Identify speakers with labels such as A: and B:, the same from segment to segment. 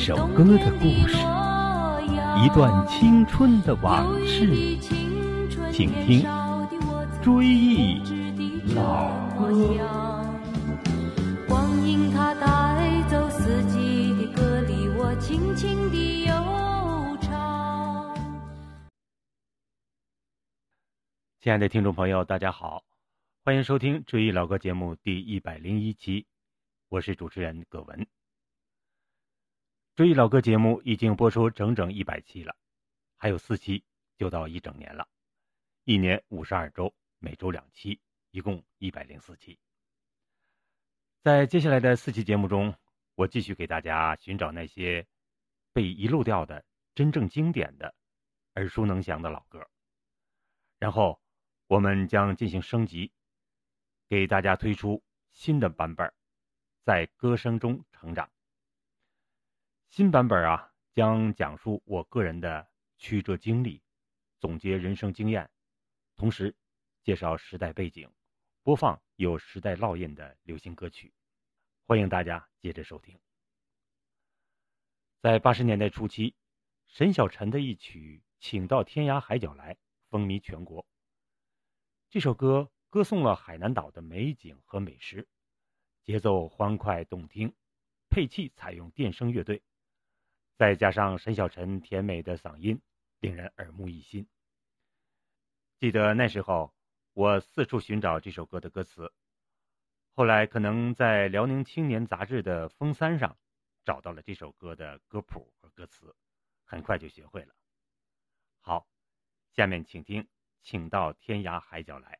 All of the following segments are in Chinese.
A: 一首歌的故事，一段
B: 青春的往事，
A: 请听《
B: 追忆
A: 老歌》。光阴它带走四季的歌里，我轻轻地悠唱。
B: 亲爱的听众朋友，大家好，欢迎收听《追忆老歌》节目第一百零一期，我是主持人葛文。追忆老歌节目已经播出整整一百期了，还有四期就到一整年了，一年五十二周，每周两期，一共一百零四期。在接下来的四期节目中，我继续给大家寻找那些被遗漏掉的真正经典的、耳熟能详的老歌，然后我们将进行升级，给大家推出新的版本，在歌声中成长。新版本啊，将讲述我个人的曲折经历，总结人生经验，同时介绍时代背景，播放有时代烙印的流行歌曲。欢迎大家接着收听。在八十年代初期，沈小晨的一曲《请到天涯海角来》风靡全国。这首歌歌颂了海南岛的美景和美食，节奏欢快动听，配器采用电声乐队。再加上沈小晨甜美的嗓音，令人耳目一新。记得那时候，我四处寻找这首歌的歌词，后来可能在辽宁青年杂志的封三上找到了这首歌的歌谱和歌词，很快就学会了。好，下面请听《请到天涯海角来》。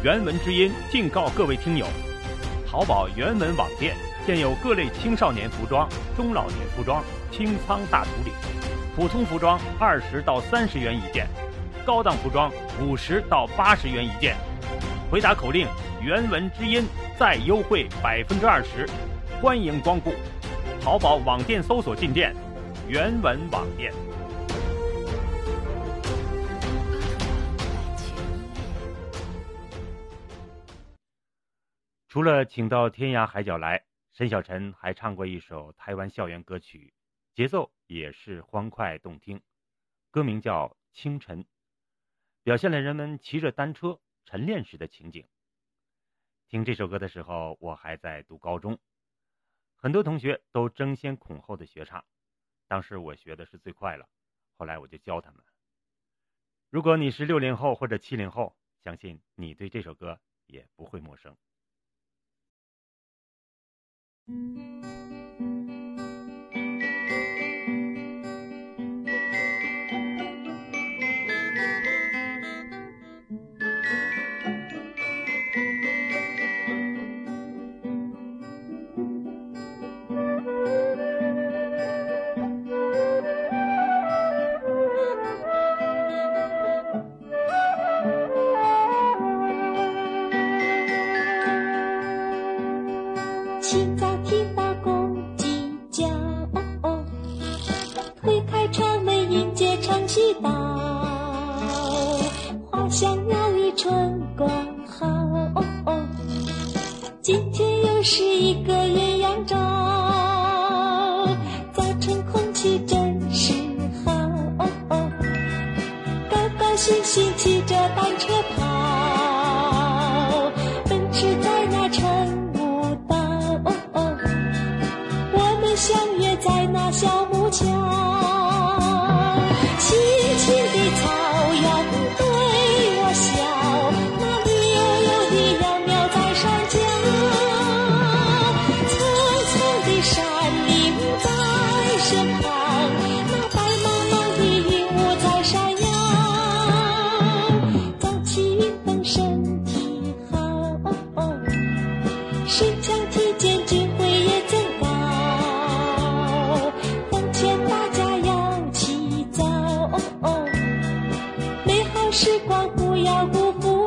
B: 原文之音敬告各位听友：淘宝原文网店现有各类青少年服装、中老年服装、清仓大处理，普通服装二十到三十元一件，高档服装五十到八十元一件。回答口令“原文之音”再优惠百分之二十，欢迎光顾。淘宝网店搜索进店“原文网店”。除了请到天涯海角来，沈小晨还唱过一首台湾校园歌曲，节奏也是欢快动听，歌名叫《清晨》，表现了人们骑着单车。晨练时的情景。听这首歌的时候，我还在读高中，很多同学都争先恐后的学唱。当时我学的是最快了，后来我就教他们。如果你是六零后或者七零后，相信你对这首歌也不会陌生。thank you
A: 春光好，哦哦，今天又是一个艳阳照，早晨空气真是好，哦哦，高高兴兴骑着单车跑，奔驰在那晨雾岛，哦哦，我们相约在那小木桥，青青的草原多。时光不要辜负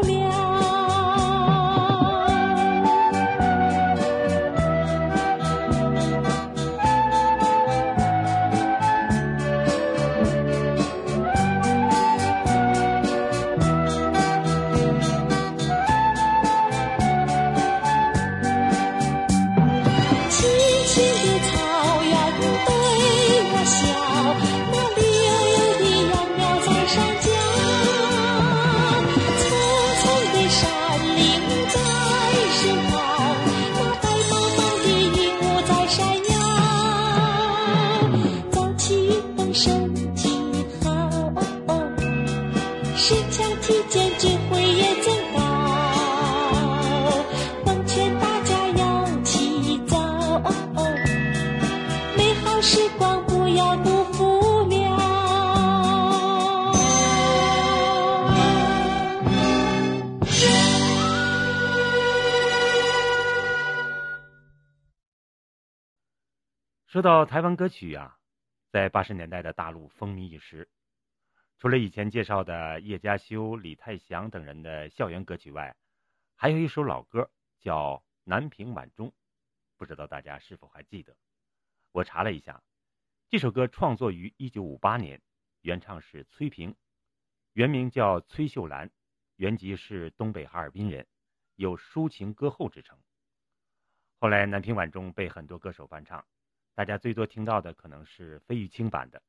B: 说到台湾歌曲啊，在八十年代的大陆风靡一时。除了以前介绍的叶嘉修、李泰祥等人的校园歌曲外，还有一首老歌叫《南屏晚钟》，不知道大家是否还记得？我查了一下，这首歌创作于一九五八年，原唱是崔萍，原名叫崔秀兰，原籍是东北哈尔滨人，有抒情歌后之称。后来《南屏晚钟》被很多歌手翻唱。大家最多听到的可能是费玉清版的。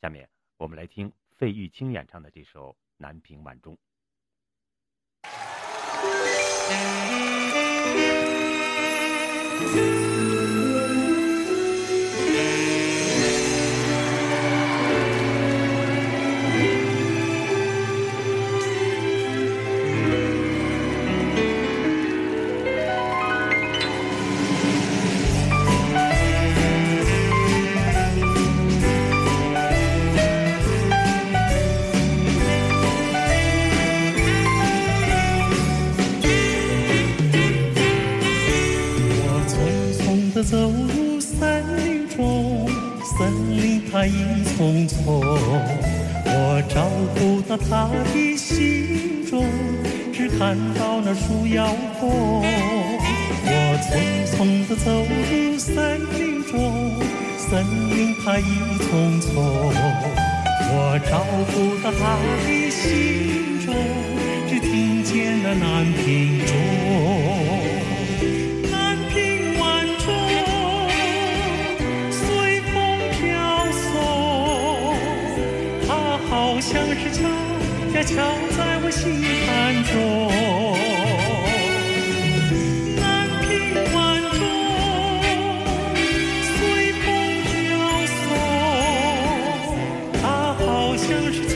B: 下面我们来听费玉清演唱的这首南屏晚钟。
C: 不到他的心中，只看到那树摇风。我匆匆地走入森林中，森林它一丛丛。我找不到他的心中，只听见那南屏钟。敲呀敲在我心坎中。南屏晚钟，随风飘送，它好像是催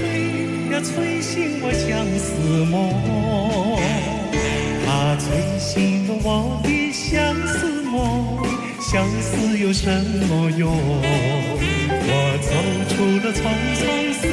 C: 呀催醒我相思梦。它催醒了我的相思梦，相思有什么用？我走出了丛丛森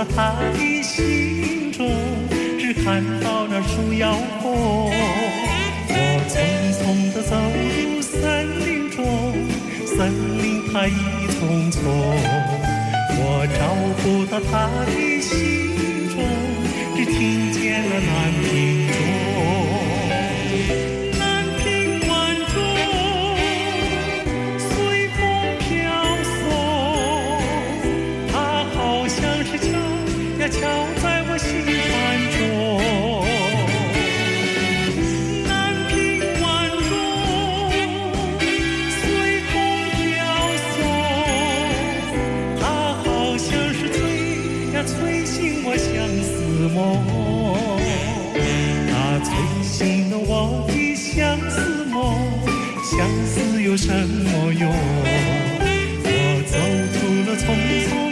C: 在他的心中，只看到那树摇风。我匆匆地走入森林中，森林它一丛丛，我找不到他的心思梦，相思有什么用？我走出了丛丛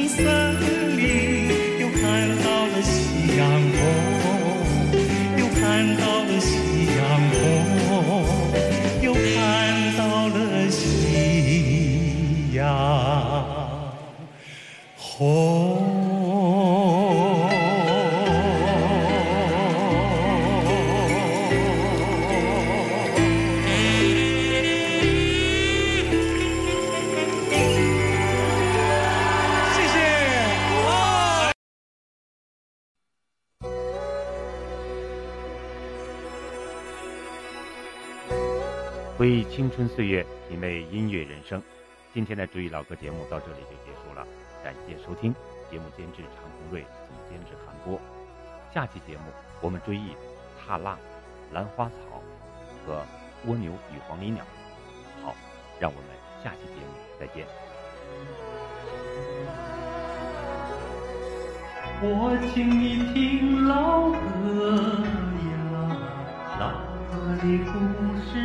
B: 回忆青春岁月，品味音乐人生。今天的追忆老歌节目到这里就结束了，感谢收听。节目监制常红瑞，总监制韩波。下期节目我们追忆踏浪、兰花草和蜗牛与黄鹂鸟。好，让我们下期节目再见。我请
C: 你
B: 听老歌
C: 呀，
B: 老歌的故事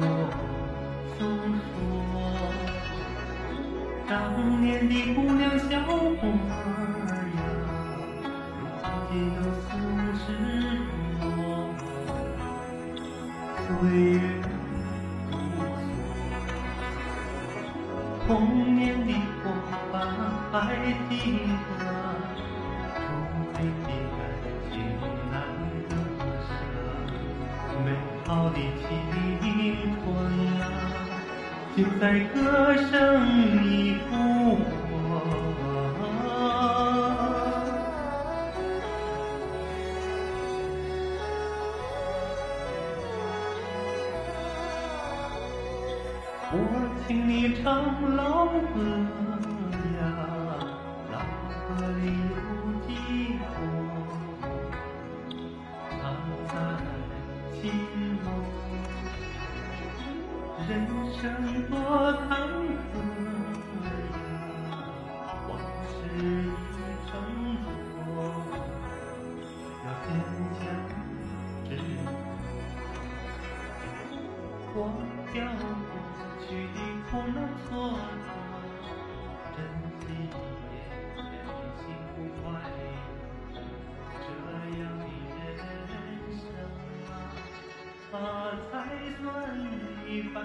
B: 我总说当年的姑娘小伙儿呀，如今都四十多，岁月如梭。童年的伙伴还记得，就在歌声里复活。我请你唱老歌忘
C: 掉过去的苦难挫折，
B: 珍惜眼
C: 前
B: 幸
C: 福快
B: 乐，
C: 这样的人生
B: 啊，才算你
C: 白。